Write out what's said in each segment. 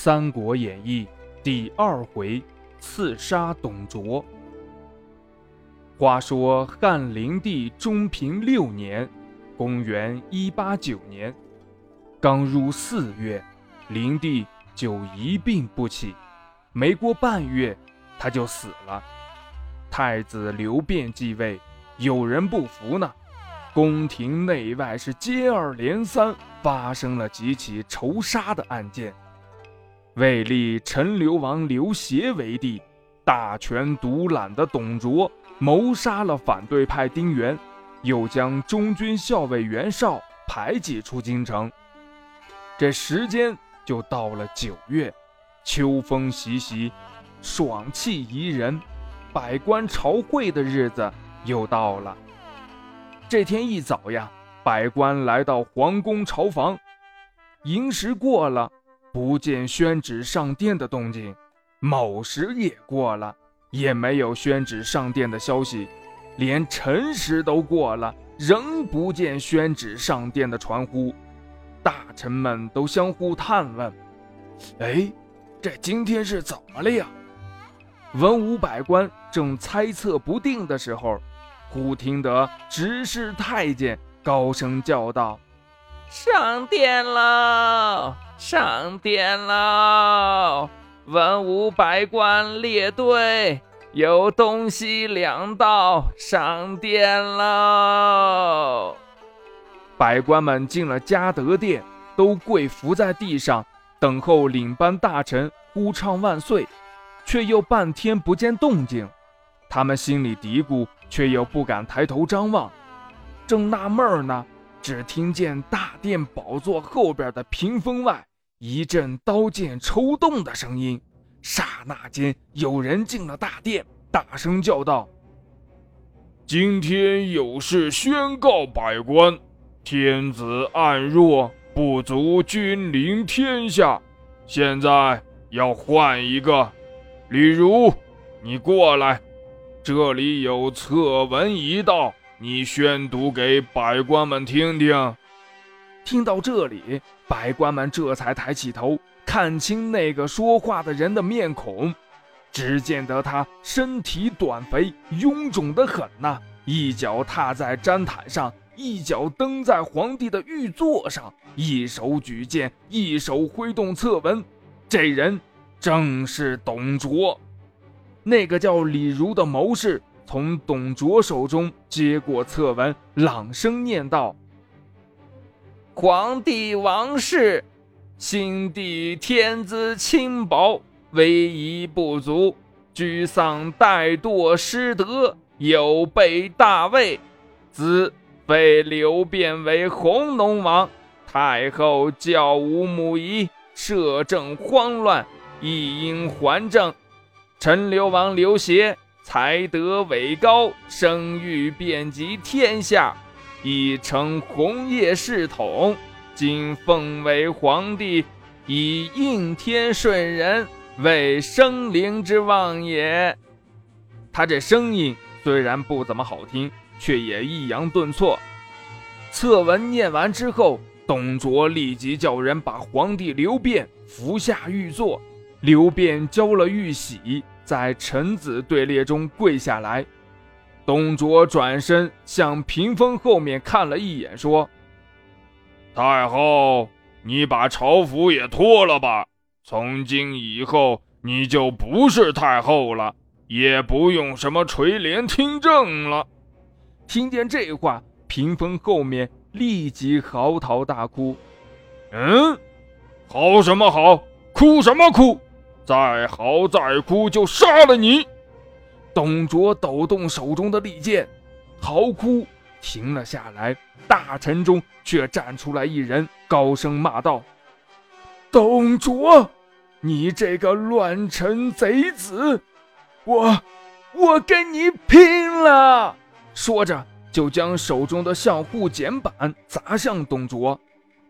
三国演义》第二回刺杀董卓。话说汉灵帝中平六年，公元一八九年，刚入四月，灵帝就一病不起，没过半月，他就死了。太子刘辩继位，有人不服呢，宫廷内外是接二连三发生了几起仇杀的案件。为立陈留王刘协为帝，大权独揽的董卓谋杀了反对派丁原，又将中军校尉袁绍排挤出京城。这时间就到了九月，秋风习习，爽气宜人。百官朝会的日子又到了。这天一早呀，百官来到皇宫朝房，寅时过了，不见宣旨上殿的动静；卯时也过了，也没有宣旨上殿的消息；连辰时都过了，仍不见宣旨上殿的传呼。大臣们都相互探问：“哎，这今天是怎么了呀？”文武百官正猜测不定的时候，忽听得执事太监高声叫道：“上殿了，上殿了！文武百官列队，由东西两道上殿了。”百官们进了嘉德殿，都跪伏在地上，等候领班大臣呼唱万岁。却又半天不见动静，他们心里嘀咕，却又不敢抬头张望。正纳闷呢，只听见大殿宝座后边的屏风外一阵刀剑抽动的声音。刹那间，有人进了大殿，大声叫道：“今天有事宣告百官，天子暗弱，不足君临天下，现在要换一个。”李儒，你过来，这里有策文一道，你宣读给百官们听听。听到这里，百官们这才抬起头，看清那个说话的人的面孔。只见得他身体短肥，臃肿的很呐，一脚踏在毡毯上，一脚蹬在皇帝的御座上，一手举剑，一手挥动策文。这人。正是董卓，那个叫李儒的谋士从董卓手中接过策文，朗声念道：“皇帝王室，新帝天资轻薄，威仪不足，居丧怠惰失德，有悖大位。子被刘辩为弘农王，太后教无母仪，摄政慌乱。”一应还政，陈留王刘协才德伟高，声誉遍及天下，已成红叶世统。今奉为皇帝，以应天顺人，为生灵之望也。他这声音虽然不怎么好听，却也抑扬顿挫。策文念完之后，董卓立即叫人把皇帝刘辩扶下御座。刘辩交了玉玺，在臣子队列中跪下来。董卓转身向屏风后面看了一眼，说：“太后，你把朝服也脱了吧。从今以后，你就不是太后了，也不用什么垂帘听政了。”听见这话，屏风后面立即嚎啕大哭。嗯，嚎什么嚎？哭什么哭？再嚎再哭，就杀了你！董卓抖动手中的利剑，嚎哭停了下来。大臣中却站出来一人，高声骂道：“董卓，你这个乱臣贼子，我我跟你拼了！”说着，就将手中的相护简板砸向董卓。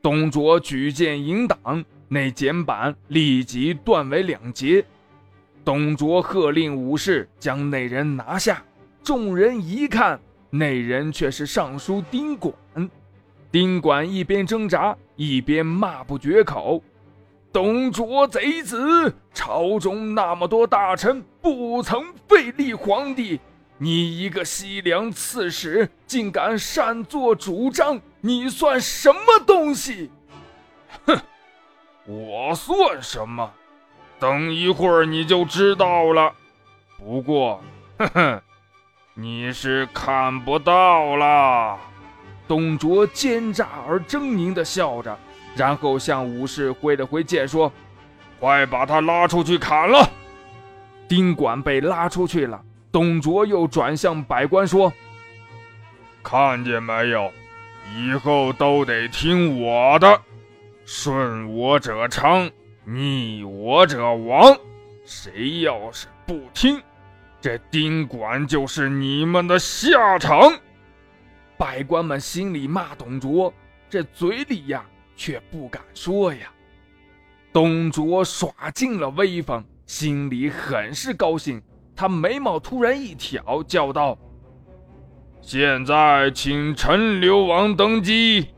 董卓举剑迎挡。那简板立即断为两截，董卓喝令武士将那人拿下。众人一看，那人却是尚书丁管。丁管一边挣扎，一边骂不绝口：“董卓贼子，朝中那么多大臣不曾废立皇帝，你一个西凉刺史竟敢擅作主张，你算什么东西？哼，我算什么？等一会儿你就知道了。不过，哼哼，你是看不到了。董卓奸诈而狰狞地笑着，然后向武士挥了挥剑，说：“快把他拉出去砍了！”丁管被拉出去了。董卓又转向百官说：“看见没有？以后都得听我的，顺我者昌。”逆我者亡，谁要是不听，这丁管就是你们的下场。百官们心里骂董卓，这嘴里呀却不敢说呀。董卓耍尽了威风，心里很是高兴。他眉毛突然一挑，叫道：“现在请陈留王登基。”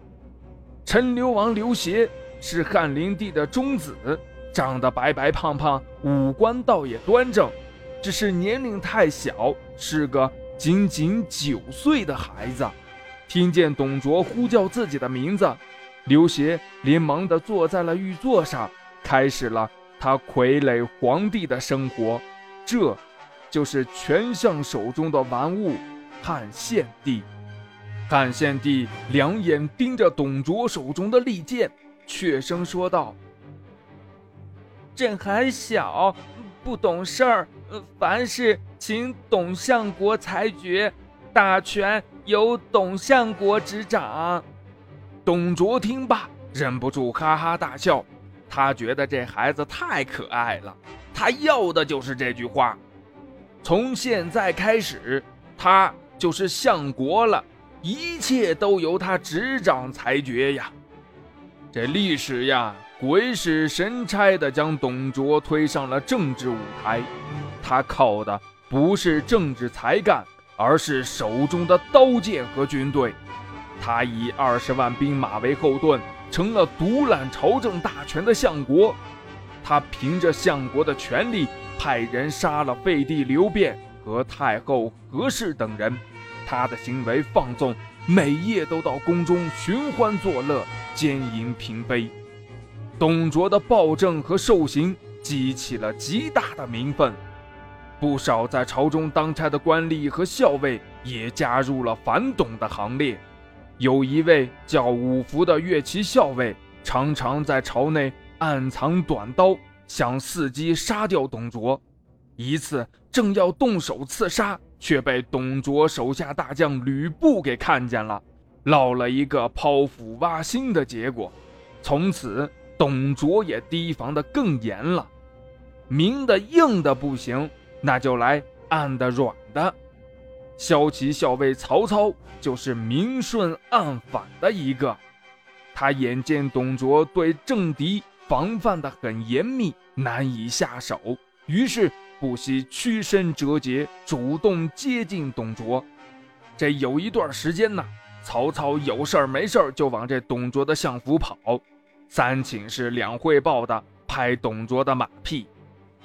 陈留王刘协。是汉灵帝的中子，长得白白胖胖，五官倒也端正，只是年龄太小，是个仅仅九岁的孩子。听见董卓呼叫自己的名字，刘协连忙地坐在了玉座上，开始了他傀儡皇帝的生活。这，就是权相手中的玩物——汉献帝。汉献帝两眼盯着董卓手中的利剑。怯声说道：“朕还小，不懂事儿，凡事请董相国裁决，大权由董相国执掌。”董卓听罢，忍不住哈哈大笑。他觉得这孩子太可爱了，他要的就是这句话。从现在开始，他就是相国了，一切都由他执掌裁决呀。这历史呀，鬼使神差的将董卓推上了政治舞台。他靠的不是政治才干，而是手中的刀剑和军队。他以二十万兵马为后盾，成了独揽朝政大权的相国。他凭着相国的权力，派人杀了废帝刘辩和太后何氏等人。他的行为放纵。每夜都到宫中寻欢作乐、奸淫嫔妃。董卓的暴政和受刑激起了极大的民愤，不少在朝中当差的官吏和校尉也加入了反董的行列。有一位叫五福的乐骑校尉，常常在朝内暗藏短刀，想伺机杀掉董卓。一次，正要动手刺杀。却被董卓手下大将吕布给看见了，落了一个剖腹挖心的结果。从此，董卓也提防得更严了。明的硬的不行，那就来暗的软的。骁骑校尉曹操就是明顺暗反的一个。他眼见董卓对政敌防范得很严密，难以下手，于是。不惜屈身折节，主动接近董卓。这有一段时间呢，曹操有事儿没事儿就往这董卓的相府跑，三请示两汇报的拍董卓的马屁。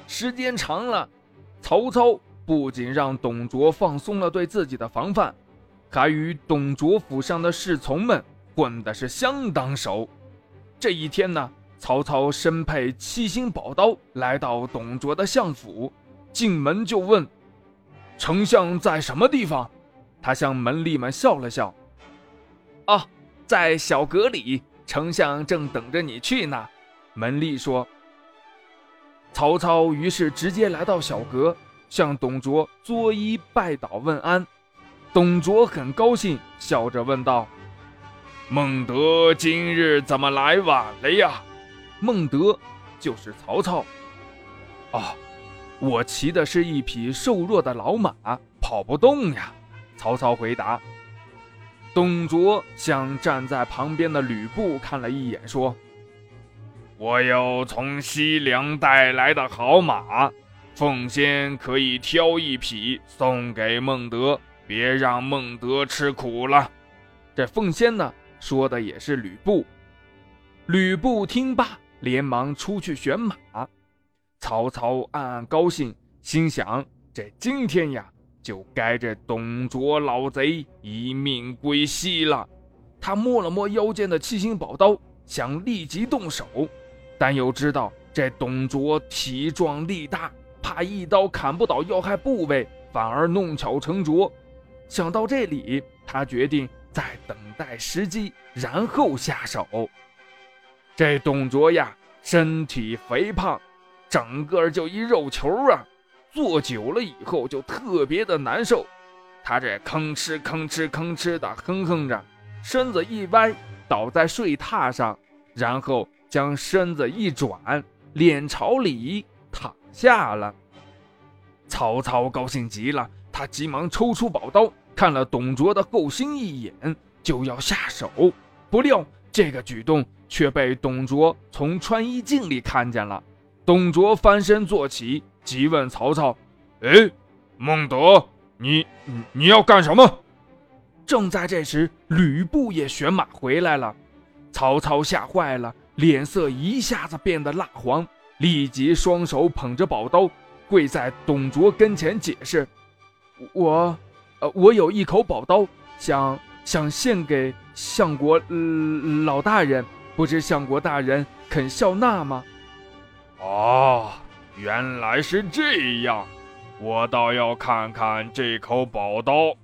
时间长了，曹操不仅让董卓放松了对自己的防范，还与董卓府上的侍从们混的是相当熟。这一天呢，曹操身佩七星宝刀来到董卓的相府。进门就问：“丞相在什么地方？”他向门吏们笑了笑：“哦，在小阁里，丞相正等着你去呢。”门吏说。曹操于是直接来到小阁，向董卓作揖拜倒问安。董卓很高兴，笑着问道：“孟德今日怎么来晚了呀？”孟德就是曹操。哦。我骑的是一匹瘦弱的老马，跑不动呀。曹操回答。董卓向站在旁边的吕布看了一眼，说：“我有从西凉带来的好马，奉先可以挑一匹送给孟德，别让孟德吃苦了。”这奉先呢，说的也是吕布。吕布听罢，连忙出去选马。曹操暗暗高兴，心想：这今天呀，就该这董卓老贼一命归西了。他摸了摸腰间的七星宝刀，想立即动手，但又知道这董卓体壮力大，怕一刀砍不倒要害部位，反而弄巧成拙。想到这里，他决定再等待时机，然后下手。这董卓呀，身体肥胖，整个就一肉球啊，坐久了以后就特别的难受。他这吭哧吭哧吭哧的哼哼着，身子一歪，倒在睡榻上，然后将身子一转，脸朝里躺下了。曹操高兴极了。他急忙抽出宝刀，看了董卓的后心一眼，就要下手。不料这个举动却被董卓从穿衣镜里看见了。董卓翻身坐起，急问曹操：“哎，孟德，你你要干什么？”正在这时，吕布也选马回来了。曹操吓坏了，脸色一下子变得蜡黄，立即双手捧着宝刀，跪在董卓跟前解释。我，呃，我有一口宝刀，想想献给相国老大人，不知相国大人肯笑纳吗？哦，原来是这样，我倒要看看这口宝刀。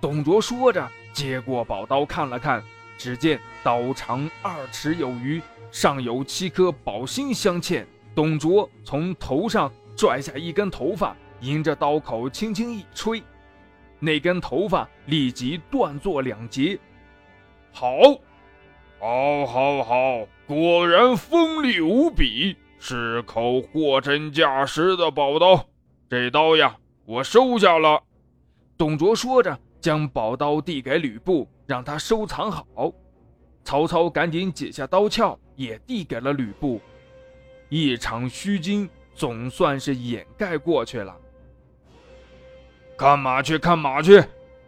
董卓说着，接过宝刀看了看，只见刀长二尺有余，上有七颗宝星镶嵌。董卓从头上拽下一根头发。迎着刀口轻轻一吹，那根头发立即断作两截。好，好，好，好，果然锋利无比，是口货真价实的宝刀。这刀呀，我收下了。董卓说着，将宝刀递给吕布，让他收藏好。曹操赶紧解下刀鞘，也递给了吕布。一场虚惊总算是掩盖过去了。看马去，看马去！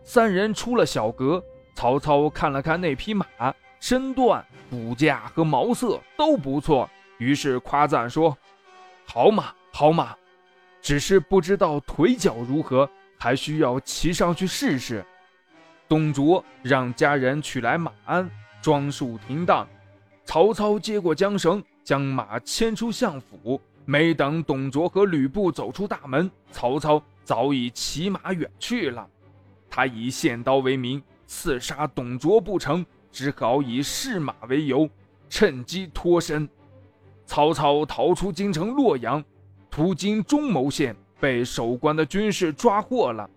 三人出了小阁，曹操看了看那匹马，身段、骨架和毛色都不错，于是夸赞说：“好马，好马！只是不知道腿脚如何，还需要骑上去试试。”董卓让家人取来马鞍，装束停当。曹操接过缰绳，将马牵出相府。没等董卓和吕布走出大门，曹操。早已骑马远去了。他以献刀为名刺杀董卓不成，只好以试马为由，趁机脱身。曹操逃出京城洛阳，途经中牟县，被守关的军士抓获了。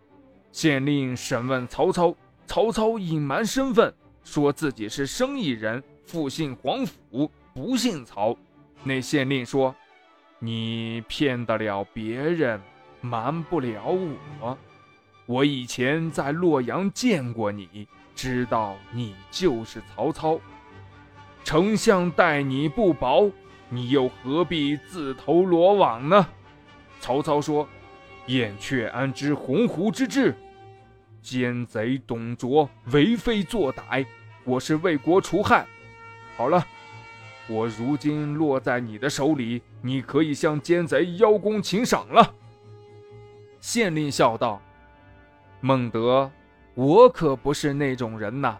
县令审问曹操，曹操隐瞒身份，说自己是生意人，父姓黄甫，不姓曹。那县令说：“你骗得了别人。”瞒不了我，我以前在洛阳见过你，知道你就是曹操。丞相待你不薄，你又何必自投罗网呢？曹操说：“燕雀安知鸿鹄之志？奸贼董卓为非作歹，我是为国除害。好了，我如今落在你的手里，你可以向奸贼邀功请赏了。”县令笑道：“孟德，我可不是那种人呐。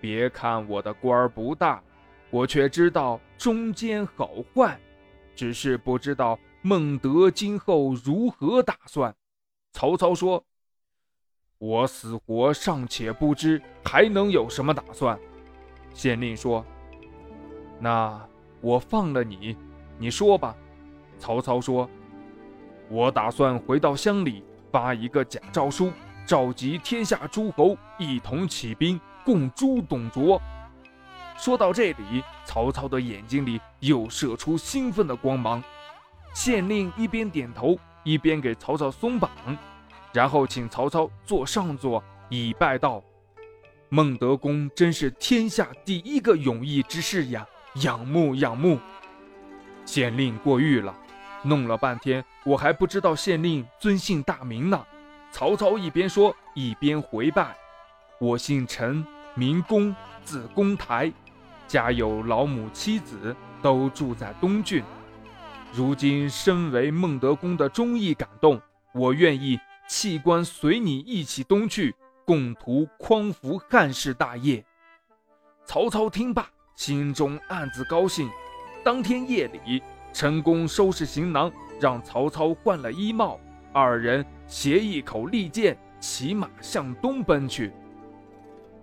别看我的官儿不大，我却知道中间好坏，只是不知道孟德今后如何打算。”曹操说：“我死活尚且不知，还能有什么打算？”县令说：“那我放了你，你说吧。”曹操说。我打算回到乡里发一个假诏书，召集天下诸侯一同起兵，共诛董卓。说到这里，曹操的眼睛里又射出兴奋的光芒。县令一边点头，一边给曹操松绑，然后请曹操坐上座，以拜道：“孟德公真是天下第一个勇毅之士呀，仰慕仰慕。”县令过誉了。弄了半天，我还不知道县令尊姓大名呢。曹操一边说，一边回拜：“我姓陈，名公，字公台，家有老母妻子，都住在东郡。如今身为孟德公的忠义感动，我愿意弃官随你一起东去，共图匡扶汉室大业。”曹操听罢，心中暗自高兴。当天夜里，陈宫收拾行囊，让曹操换了衣帽，二人携一口利剑，骑马向东奔去。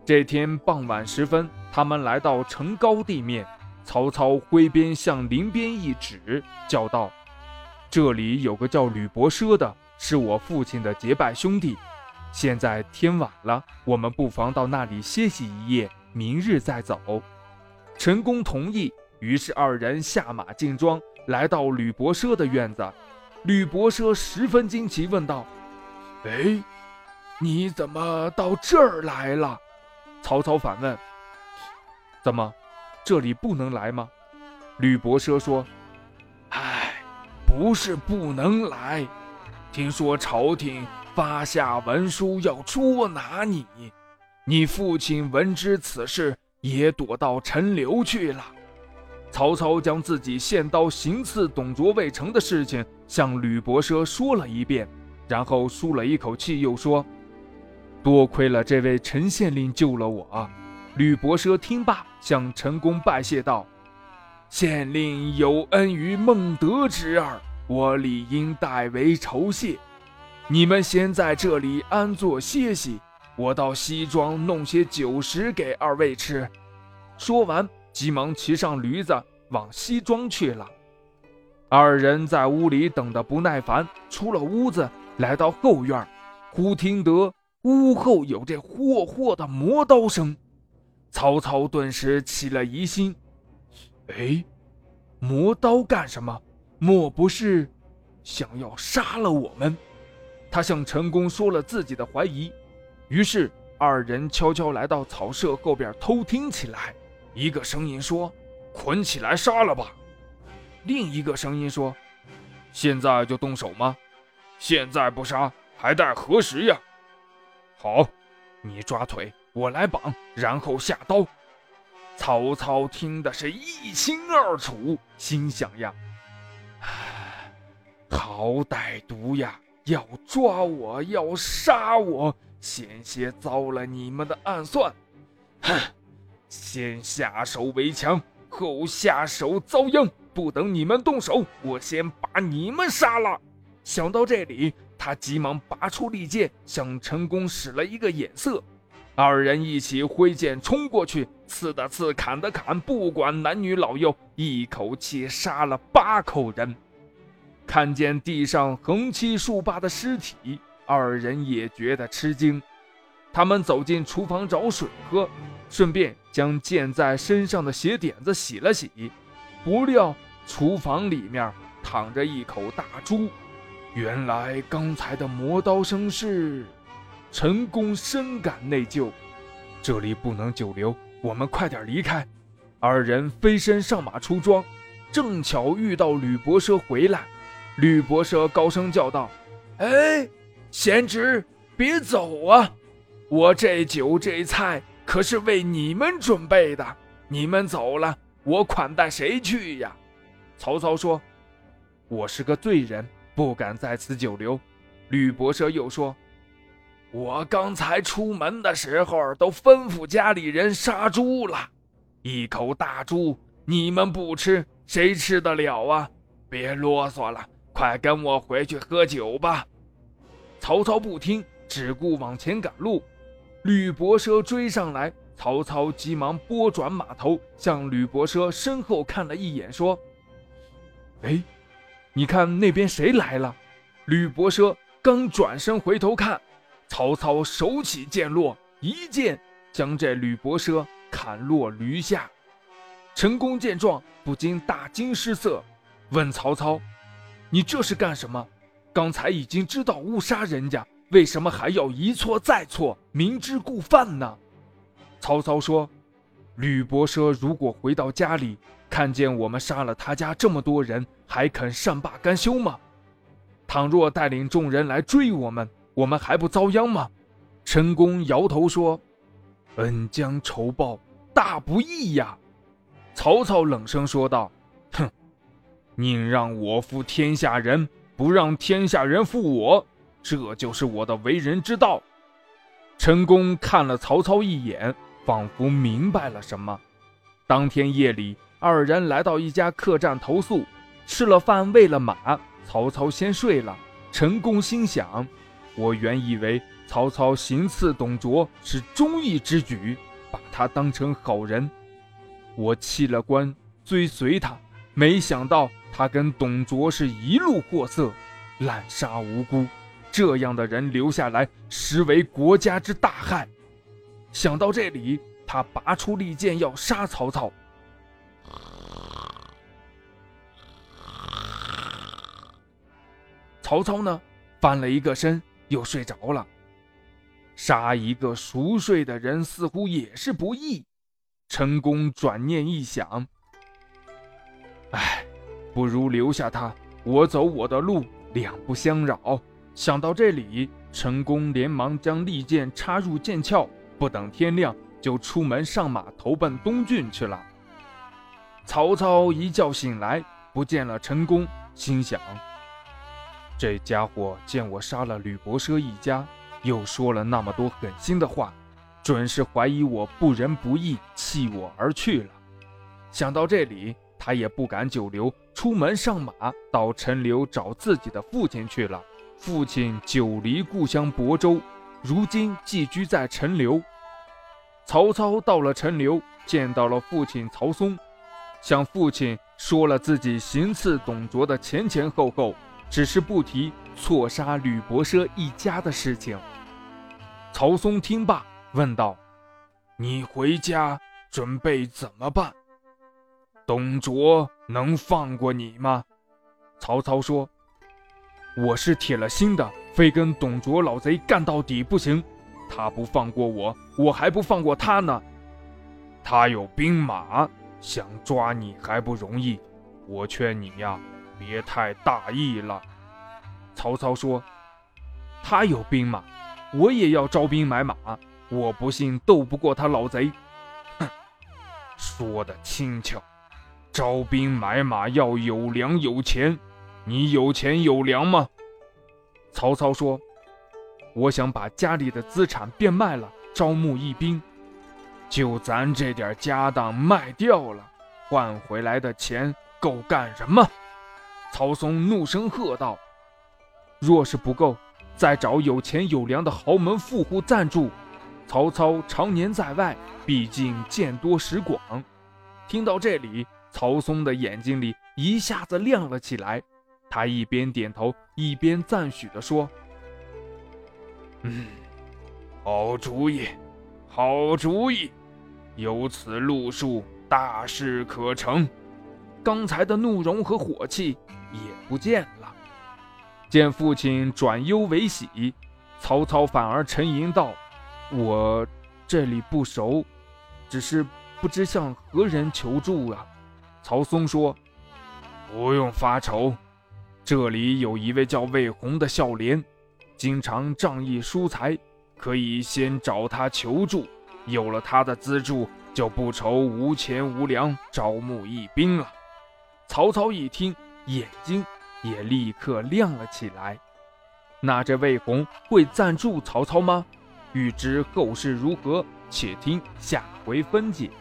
这天傍晚时分，他们来到城高地面，曹操挥鞭向林边一指，叫道：“这里有个叫吕伯奢的，是我父亲的结拜兄弟。现在天晚了，我们不妨到那里歇息一夜。”明日再走，陈宫同意。于是二人下马进庄，来到吕伯奢的院子。吕伯奢十分惊奇，问道：“哎，你怎么到这儿来了？”曹操反问：“怎么，这里不能来吗？”吕伯奢说：“哎，不是不能来，听说朝廷发下文书要捉拿你。”你父亲闻知此事，也躲到陈留去了。曹操将自己献刀行刺董卓未成的事情向吕伯奢说了一遍，然后舒了一口气，又说：“多亏了这位陈县令救了我。”吕伯奢听罢，向陈宫拜谢道：“县令有恩于孟德之儿，我理应代为酬谢。你们先在这里安坐歇息。”我到西庄弄些酒食给二位吃。说完，急忙骑上驴子往西庄去了。二人在屋里等得不耐烦，出了屋子，来到后院，忽听得屋后有这霍霍的磨刀声。曹操顿时起了疑心：哎，磨刀干什么？莫不是想要杀了我们？他向陈宫说了自己的怀疑。于是二人悄悄来到草舍后边偷听起来。一个声音说：“捆起来杀了吧。”另一个声音说：“现在就动手吗？现在不杀还待何时呀？”好，你抓腿，我来绑，然后下刀。曹操听的是一清二楚，心想呀：“好歹毒呀，要抓我，要杀我。”险些遭了你们的暗算，哼！先下手为强，后下手遭殃。不等你们动手，我先把你们杀了。想到这里，他急忙拔出利剑，向陈宫使了一个眼色。二人一起挥剑冲过去，刺的刺，砍的砍，不管男女老幼，一口气杀了八口人。看见地上横七竖八的尸体。二人也觉得吃惊，他们走进厨房找水喝，顺便将溅在身上的血点子洗了洗。不料厨房里面躺着一口大猪，原来刚才的磨刀声是……陈宫深感内疚，这里不能久留，我们快点离开。二人飞身上马出庄，正巧遇到吕伯奢回来。吕伯奢高声叫道：“哎！”贤侄，别走啊！我这酒这菜可是为你们准备的，你们走了，我款待谁去呀？曹操说：“我是个罪人，不敢在此久留。”吕伯奢又说：“我刚才出门的时候都吩咐家里人杀猪了，一口大猪你们不吃，谁吃得了啊？别啰嗦了，快跟我回去喝酒吧。”曹操不听，只顾往前赶路。吕伯奢追上来，曹操急忙拨转马头，向吕伯奢身后看了一眼，说：“哎，你看那边谁来了？”吕伯奢刚转身回头看，曹操手起剑落，一剑将这吕伯奢砍落驴下。陈宫见状，不禁大惊失色，问曹操：“你这是干什么？”刚才已经知道误杀人家，为什么还要一错再错，明知故犯呢？曹操说：“吕伯奢如果回到家里，看见我们杀了他家这么多人，还肯善罢甘休吗？倘若带领众人来追我们，我们还不遭殃吗？”陈宫摇头说：“恩将仇报，大不义呀。”曹操冷声说道：“哼宁让我负天下人，不让天下人负我，这就是我的为人之道。”陈宫看了曹操一眼，仿佛明白了什么。当天夜里，二人来到一家客栈投宿，吃了饭，喂了马，曹操先睡了。陈宫心想：我原以为曹操行刺董卓是忠义之举，把他当成好人，我弃了官追随他，没想到他跟董卓是一路货色，滥杀无辜。这样的人留下来，实为国家之大害。想到这里，他拔出利剑要杀曹操。曹操呢，翻了一个身，又睡着了。杀一个熟睡的人，似乎也是不易。陈宫转念一想，哎，不如留下他，我走我的路，两不相扰。想到这里，陈宫连忙将利剑插入剑鞘，不等天亮就出门上马投奔东郡去了。曹操一觉醒来，不见了陈宫，心想：这家伙见我杀了吕伯奢一家，又说了那么多狠心的话，准是怀疑我不仁不义，弃我而去了。想到这里，他也不敢久留，出门上马到陈留找自己的父亲去了。父亲久离故乡亳州，如今寄居在陈留。曹操到了陈留，见到了父亲曹嵩，向父亲说了自己行刺董卓的前前后后，只是不提错杀吕伯奢一家的事情。曹嵩听罢，问道：“你回家准备怎么办？董卓能放过你吗？”曹操说。我是铁了心的，非跟董卓老贼干到底不行。他不放过我，我还不放过他呢。他有兵马，想抓你还不容易。我劝你呀，别太大意了。曹操说：“他有兵马，我也要招兵买马。我不信斗不过他老贼。”哼，说的轻巧，招兵买马要有粮有钱。你有钱有粮吗？曹操说：“我想把家里的资产变卖了，招募义兵。就咱这点家当卖掉了，换回来的钱够干什么？”曹嵩怒声喝道：“若是不够，再找有钱有粮的豪门富户赞助。曹操常年在外，毕竟见多识广。”听到这里，曹嵩的眼睛里一下子亮了起来。他一边点头，一边赞许地说：“嗯，好主意，好主意，有此路数，大事可成。刚才的怒容和火气也不见了。”见父亲转忧为喜，曹操反而沉吟道：“我这里不熟，只是不知向何人求助啊。”曹嵩说：“不用发愁。”这里有一位叫魏红的孝廉，经常仗义疏财，可以先找他求助。有了他的资助，就不愁无钱无粮招募义兵了。曹操一听，眼睛也立刻亮了起来。那这魏红会赞助曹操吗？欲知后事如何，且听下回分解。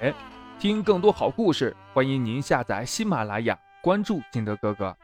听更多好故事，欢迎您下载喜马拉雅，关注金德哥哥。